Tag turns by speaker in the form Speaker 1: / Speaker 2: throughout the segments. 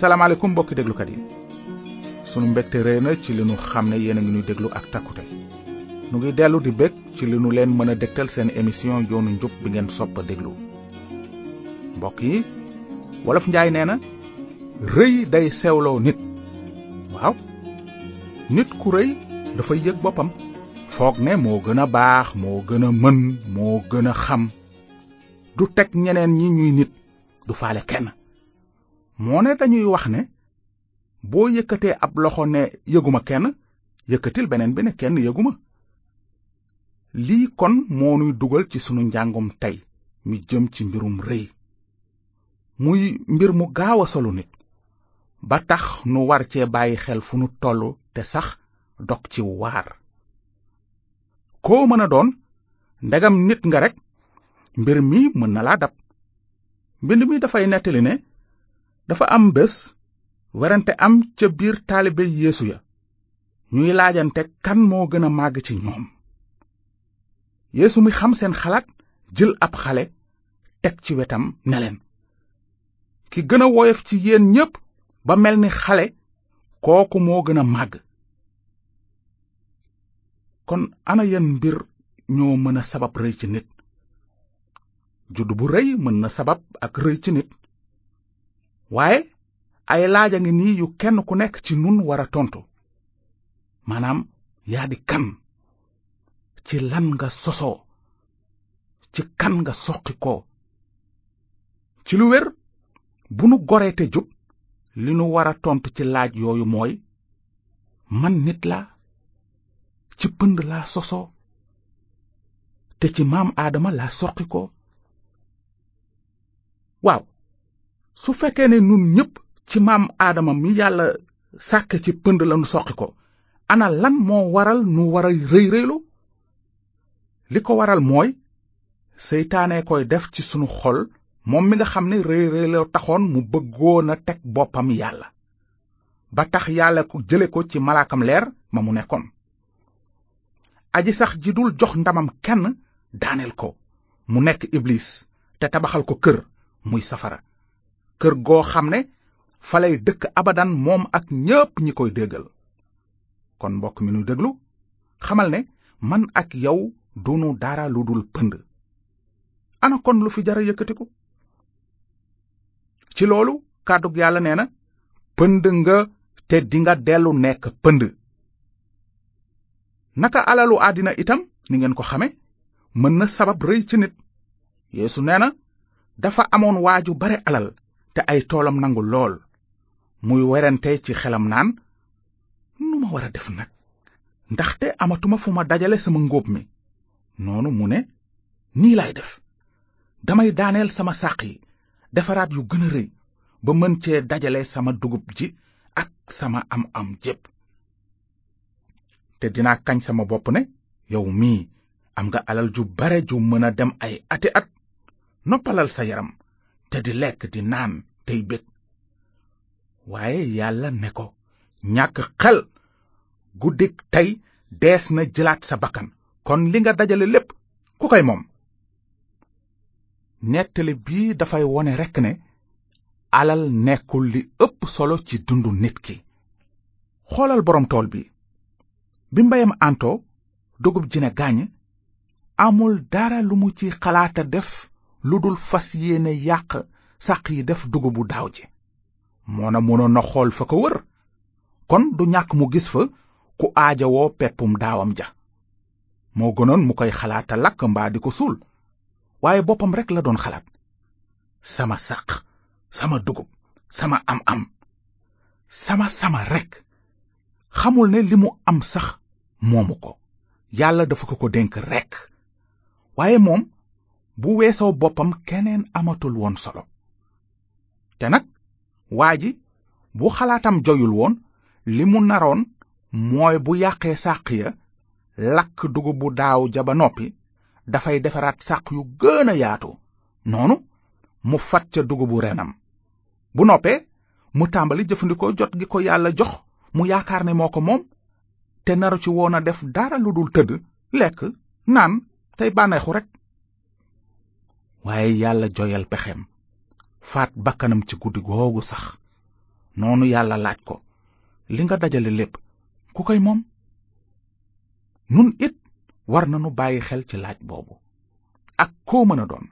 Speaker 1: salaamaaleykum mbokki déglukat yi sunu mbégte rëy na ci li nu xam ne yéen a ngi nuy déglu ak takkute nu ngi dellu di bég ci li nu leen mën a dégtal seen émission yoonu njub bi ngeen sopp a déglu mbokk yi wolof njaay nee na rëy day sewloo nit waaw nit ku rëy dafay yëg boppam foog ne moo gën a baax moo gën a mën moo gën a xam du teg ñeneen ñi ñuy nit du faale kenn moo ne dañuy wax ne boo yëkkatee ab loxo ne yëguma kenn yëkkatil beneen bi ne kenn yëguma lii kon moo nuy dugal ci sunu njàngum tey mi jëm ci mbirum rëy muy mbir mu gaaw a solu nit ba tax nu war cee bàyyi xel fu nu tollu te sax dog ci waar koo mën a doon ndegam nit nga rekk mbir mi mën na laa dab mbind mi dafay nettali ne dafa am bés werante am ca biir taalibe yéesu ya ñuy laajante kan moo gën a màgg ci ñoom yeesu mi xam seen xalaat jël ab xale teg ci wetam ne leen ki gën a woyof ci yéen ñépp ba mel ni xale kooku moo gën a màgg kon ana yan mbir ñoo mën a sabab rëy ci nit judd bu rëy mën na sabab ak rëy ci nit waaye ay laaj a ngi nii yu kenn ku nekk ci nun war a tontu maanaam yaa di kan ci lan nga sosoo ci kan nga soqi ko ci lu wér bu nu goree te jub li nu war a tontu ci laaj yooyu mooy man nit la ci pënd laa sosoo te ci maam aadama laa soqi ko waaw su fekkee ne nun ñépp ci maam aadama mi yàlla sàkk ci pënd lanu soqi ko ana lan moo waral nu war a rëy rëylu li ko waral mooy seytaane koy def ci sunu xol moom mi nga xam ne rëy rëyloo taxoon mu bëggoon a teg boppam yàlla ba tax yàlla ko jële ko ci malaakam leer ma mu nekkoon aji sax ji dul jox ndamam kenn daaneel ko mu nekk iblis te tabaxal ko kër muy safara kër goo xam ne fa lay dëkk abadan moom ak ñépp ñi koy déggal kon mbokk mi nuy déglu xamal ne man ak yow dunu dara lu dul pënd ana kon lu fi jara yëkkatiku ci loolu kàddug yàlla nee na pënd nga te dinga dellu nekk pënd naka alalu àddina itam ni ngeen ko xame mën na sabab rëy ci nit yeesu nee na dafa amoon waa ju bare alal te ay toolam nangu lool muy werante ci xelam naan nu ma war a def nag ndaxte amatuma fu ma dajale sama ngóob mi noonu mu ne nii laay def damay daaneel sama sàq yi defaraat yu gën a rëy ba mën cee dajale sama dugub ji ak sama am am jépp te dinaa kañ sama bopp ne yow mii am nga alal ju bare ju mën a dem ay ati at noppalal sa yaram te di lekk di naan tey bég waaye yàlla ne ko ñàkk xel guddik tey dees na jëlaat sa bakkan kon li nga dajale lépp ku koy moom nettali bii dafay wone rekk ne alal nekkul li ëpp solo ci dundu nit ki xoolal boroom tool bi bi mbayam anto dugub ji ne gàññ amul dara lu mu ci xalaata def lu dul fas yéene yàq sàq yi def dugubu daaw ji moona mënoon na xool fa ko wër kon du ñàkk mu gis fa ku aajawoo peppum daawam ja moo gënoon mu koy xalaata lakk mbaa di ko suul waaye boppam rekk la doon xalaat sama sàq sama dugub sama am am sama sama rekk xamul ne li mu am sax moomu ko yàlla dafa ko ko dénk rekk waaye moom bu weesoo boppam keneen amatul woon solo te nag waa ji bu xalaatam joyul woon li mu naroon mooy bu yàqee sàq ya lakk dugub bu daaw ja ba noppi dafay defaraat sàq yu gën a yaatu noonu mu fat ca dugubu renam bu noppee mu tàmbali jëfandikoo jot gi ko yàlla jox mu yaakaar ne moo ko moom te naru ci woon a def dara lu dul tëdd lekk naan tey bànneexu rekk waaye yàlla joyal pexem faat bakkanam ci guddi googu sax noonu yàlla laaj ko li nga dajale lépp ku koy moom nun it war nanu bàyyi xel ci laaj boobu ak koo mën a doon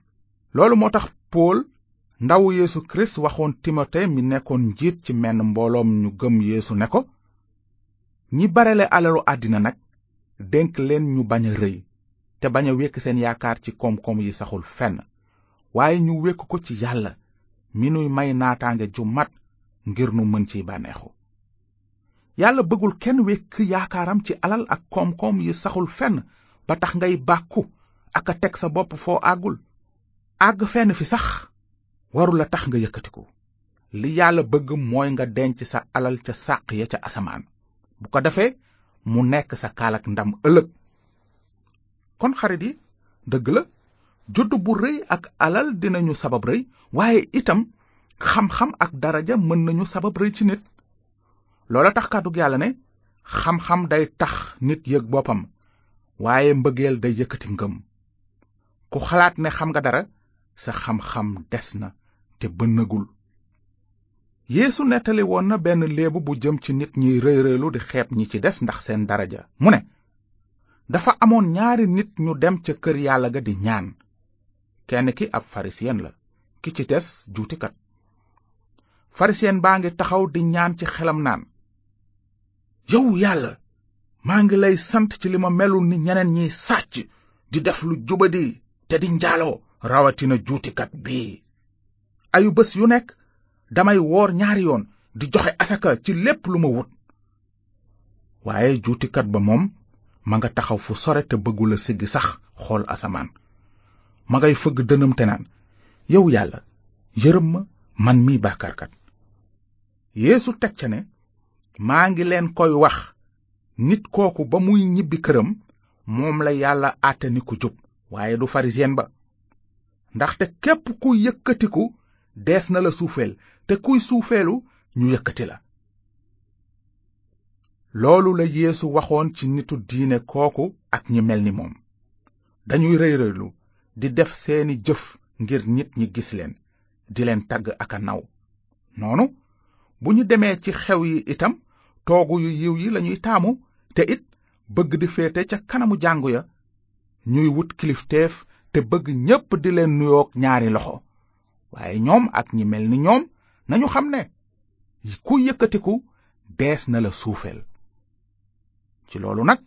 Speaker 1: loolu moo tax Pool ndaw Yeesu Kirist waxoon Timote mi nekkoon njiit ci menn mbooloom ñu gëm Yeesu ne ko ñi barele alalu àddina nag dénk leen ñu bañ a rëy te bañ a wékk seen yaakaar ci koom-koom yi saxul fenn waaye ñu wékk ko ci yàlla mi nuy may naataange ju mat ngir nu mën ciy bànneexu yàlla bëggul kenn wékk yaakaaram ci alal ak koom-koom yi saxul fenn ba tax ngay bàkku ak a teg sa bopp foo àggul àgg fenn fi sax warul a tax nga yëkkatiku li yàlla bëgg mooy nga denc sa alal ca sàq ya ca asamaan bu ko defee mu nekk sa kaalak ndam ëllëg kon xarit yi dëgg la juddu bu rëy ak alal dinañu sabab rëy waaye itam xam-xam ak daraja mën nañu sabab rëy ci nit loola tax kàddug yàlla ne xam-xam day tax nit yëg boppam waaye mbëggeel day yëkkati ngëm ku xalaat ne xam nga dara sa xam-xam des na te bënnagul yéesu nettali woon na benn léebu bu jëm ci nit ñiy rëy rëylu di xeeb ñi ci des ndax seen daraja mu ne dafa amoon ñaari nit ñu dem ca kër yàlla ga di ñaan kenn ki ab farisiyen la ki ci des juutikat farisiyen baa ngi taxaw di ñaan ci xelam naan yow yàlla maa ngi lay sant ci li ma melul ni ñeneen ñiy sàcc di def lu jubadi te di njaaloo rawatina juutikat bii ayu bés yu nekk damay woor ñaari yoon di joxe asaka ci lépp lu ma wut waaye juutikat ba moom ma nga taxaw fu sore te bëggul a siggi sax xool asamaan ma ngay fëgg dënam te naan yow yàlla yërëm ma man mii bàkkaarkat yeesu teg ca ne maa ngi leen koy wax nit kooku ba muy ñibbi këram moom la yàlla àtte ni ku jub waaye du farisiyen ba ndaxte képp ku yëkkatiku dees na la suufeel te kuy suufeelu ñu yëkkati la loolu la yéesu waxoon ci nitu diine kooku ak ñi mel ni moom dañuy rëy rëylu di def seeni jëf ngir nit ñi gis leen di leen tagg ak a naw noonu bu ñu demee ci xew yi itam toogu yu yiw yi lañuy taamu te it bëgg di féete ca kanamu jàngu ya ñuy wut kilifteef te bëgg ñépp di leen nuyook ñaari loxo waaye ñoom ak ñi mel ni ñoom nañu xam ne ku yëkkatiku dees na la suufeel ci loolu nag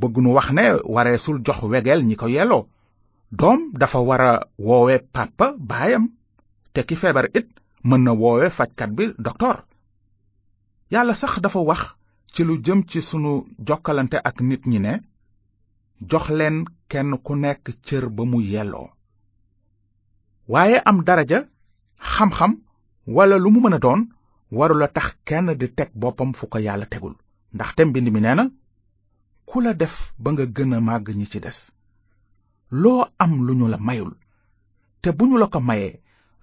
Speaker 1: bëgg nu wax ne wareesul jox wegeel ñi ko yelloo doom dafa war a woowe pàppa baayam te ki feebar it mën na woowe fajkat bi doktoor yàlla sax dafa wax ci lu jëm ci sunu jokkalante ak nit ñi ne jox leen kenn ku nekk cër ba mu yelloo waaye am daraja xam-xam walla lu mu mën a doon warula tax kenn di teg boppam fu ko yàlla tegul ndaxte mbind mi nee na ku la def ba nga gën a màgg ñi ci des loo am lu ñu la mayul te bu ñu la ko mayee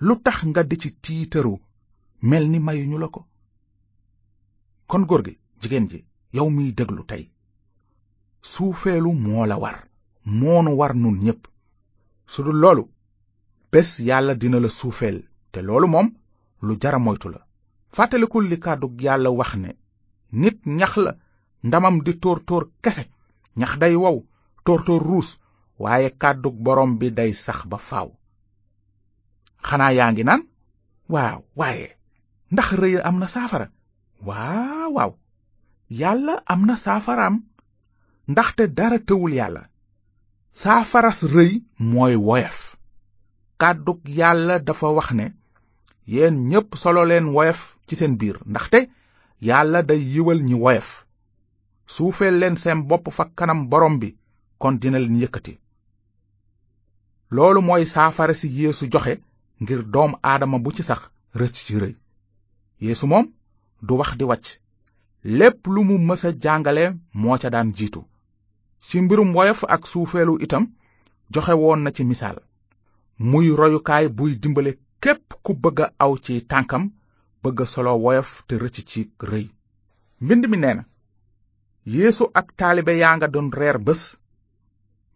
Speaker 1: lu tax nga di ci tiitaru mel ni mayuñu la ko kon góor gi jigéen ji yow miy déglu tey suufeelu moo la war moonu war nun ñépp su dul loolu bés yàlla dina la suufeel te loolu moom lu jara moytu la fàttalikul li kàddu yàlla wax ne nit ñax la ndamam di tóor tóor kese ñax day wow tóor tóor ruus waaye kàddu borom bi day sax ba faaw xanaa yaa ngi naan waaw waaye ndax rëy am na saafara waaw waaw yàlla am na saafaraam ndaxte dara tëwul yàlla saafaras rëy mooy woyaf kàddug yàlla dafa wax ne yéen ñépp solo leen woyaf ci seen biir ndaxte yàlla day yiwal ñi woyaf suufeel leen seen bopp fa kanam borom bi kon dina leen yëkkati loolu mooy saafara si yéesu joxe ngir doom aadama bu ci sax rëcc ci rëy yeesu moom du wax di wacc lépp lu mu mës a jàngale moo ca daan jiitu ci mbirum woyof ak suufeelu itam joxe woon na ci misaal muy royukaay buy dimbale képp ku bëgg a aw ci tànkam bëgg a solo woyof te rëcc ci rëy mbind mi nee na yéesu ak taalibe yaa nga doon reer bés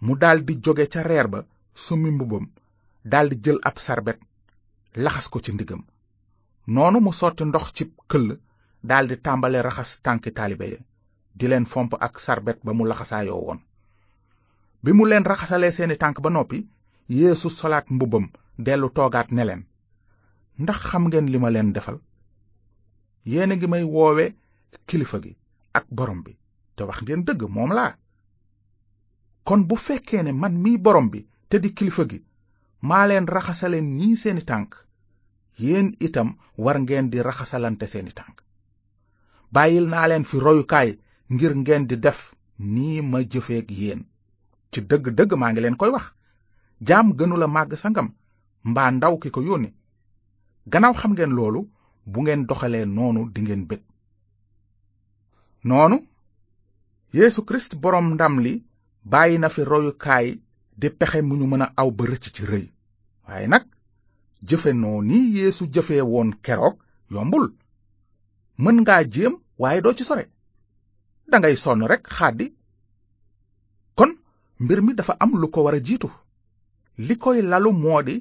Speaker 1: mu daldi jóge ca reer ba summi mbubbam daldi jël ab sarbet laxas ko ci ndigam noonu mu sotti ndox ci këll daldi tàmbale raxas tànki taalibe ya di leen fomp ak sarbet ba mu laxasaayoo woon bi mu leen raxasalee seeni tànk ba noppi yéesu solaat mbubbam dellu toogaat ne leen ndax xam ngeen li ma leen defal yéen a ngi may woowe kilifa gi ak borom bi te wax ngeen dëgg moom laa kon bu fekkee ne man mii borom bi te di kilifa gi maa leen raxasale nii seeni tànk yéen itam war ngeen di raxasalante seeni tànk bàyyil naa leen fi royukaay ngir ngeen di def nii ma jëfeek yéen ci dëgg-dëgg maa ngi leen koy wax jaam gënula màgg sangam mbaa ndaw ki ko yónni gannaaw xam ngeen loolu bu ngeen doxalee noonu dingeen bég noonu Yeesu Kirist boroom ndam li bàyyi na fi royukaay di pexe mu ñu mën a aw ba rëcc ci rëy waaye nag jëfe noo ni Yeesu jëfe woon keroog yombul mën ngaa jéem waaye doo ci sore dangay sonn rekk xàddi kon mbir mi dafa am lu ko war a jiitu li koy lalu moo di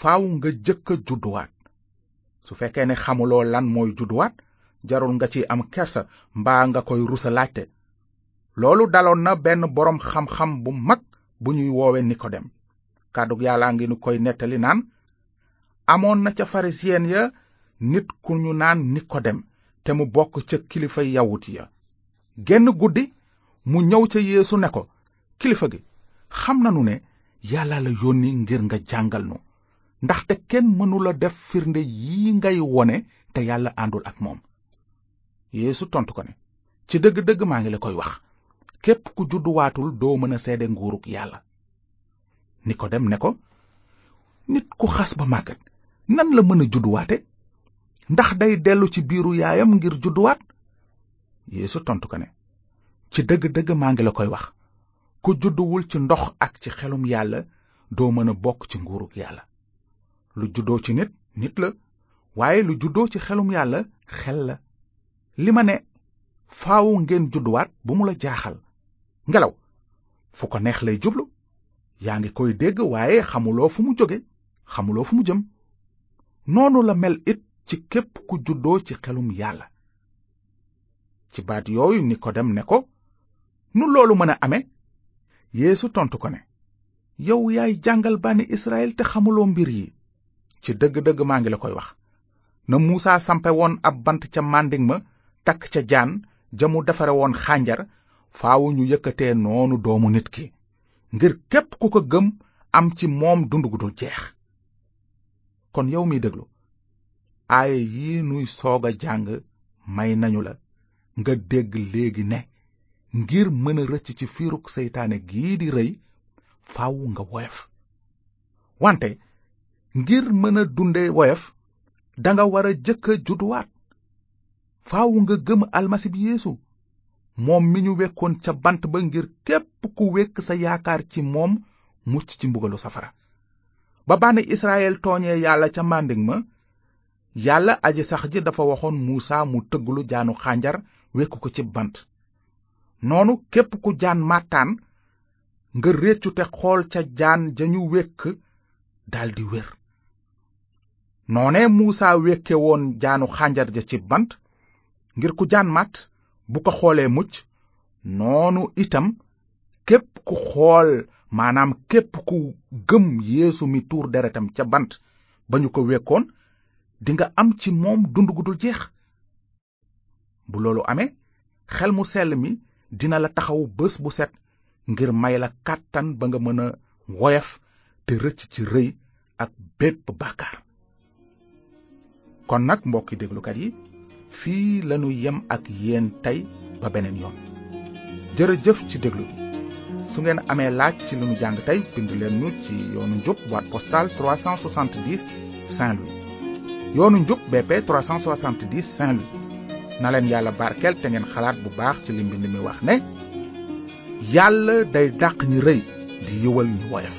Speaker 1: faaw nga jëkk a judduwaat su fekkee ne xamuloo lan mooy judduwaat jarul nga ci am kersa mbaa nga koy rusa laajte loolu daloon na benn boroom xam-xam bu mag bu ñuy woowe nikodem kàddu yàlla ngi nu koy nettali naan amoon na ca farisiyen ya nit ku ñu naan nikodem te mu bokk ca kilifa yawut ya genn guddi mu ñëw ca yéesu ne ko kilifa gi xam nanu ne yàlla la yónni ngir nga jàngal nu ndaxte kenn mënula def firnde yi ngay wone te yàlla àndul ak moom yeesu tontu ko ne ci dëgg-dëgg maa ngi la koy wax képp ku judduwaatul doo mën a seede nguurug yàlla nikodem ne ko nit ku xas ba màggat nan la mën a judduwaate ndax day dellu ci biiru yaayam ngir judduwaat yeesu tontu ko ne ci dëgg-dëgg maa ngi la koy wax ku judduwul ci ndox ak ci xelum yàlla doo mën a bokk ci nguurug yàlla lu juddoo ci nit nit la waaye lu juddoo ci xelum yàlla xel la li ma ne faawu ngeen judduwaat bu mu la jaaxal ngelaw fu ko neex lay jublu yaa ngi koy dégg waaye xamuloo fu mu jóge xamuloo fu mu jëm noonu la mel it ci képp ku juddoo ci xelum yàlla ci baat yooyu Nikodem ne ko nu loolu mën a ame yéesu tontu ko ne yow yaay jàngal bànni israel te xamuloo mbir yi ci dëgg-dëgg maa ngi la koy wax na muusa sampe woon ab bant ca màndiŋ ma takk ca jaan ja mu defare woon xànjar faawu ñu yëkkatee noonu doomu nit ki ngir képp ku ko gëm am ci moom dund gu dul jeex kon yow mi déglu aaya yi nuy soog a jàng may nañu la nga dégg léegi ne ngir mën a rëcc ci fiirug seytaane gii di rëy faaw nga woyof wante ngir mën a dunde woyof danga war a jëkk a judduwaat faaw nga gëm almasi bi yeesu moom mi ñu wekkoon ca bant ba ngir képp ku wekk sa yaakaar ci moom mucc ci mbugalu safara ba bànni israel tooñee yàlla ca màndiŋ ma yàlla aji sax ji dafa waxoon muusa mu tëgglu jaanu xànjar wekku ko ci bant noonu képp ku jaan màttaan nga réccu te xool ca jaan ja ñu wékk daldi wér noone muusa wekke woon jaanu xànjar ja ci bant ngir ku jaan màtt bu ko xoolee mucc noonu itam képp ku xool maanaam képp ku gëm yéesu mi tuur deretam ca bant ba ñu ko wekkoon dinga am ci moom dund gu dul jeex bu loolu amee xel mu sell mi dina la taxawu bés bu set ngir may la kàttan ba nga mën a woyof te rëcc ci rëy ak bépp bàkkaar kon nag mbokki déglukat yi fii lanu yem ak yéen tey ba beneen yoon jërëjëf ci déglu bi su ngeen amee laaj ci li nu jàng tey bind leen ñu ci yoonu njub boîte postale 370 Saint-Louis yoonu njub BP 370 Saint-Louis na leen yàlla barkeel te ngeen xalaat bu baax ci li mbind mi wax ne yàlla day dàq ñi rëy di yiwal ñu woyof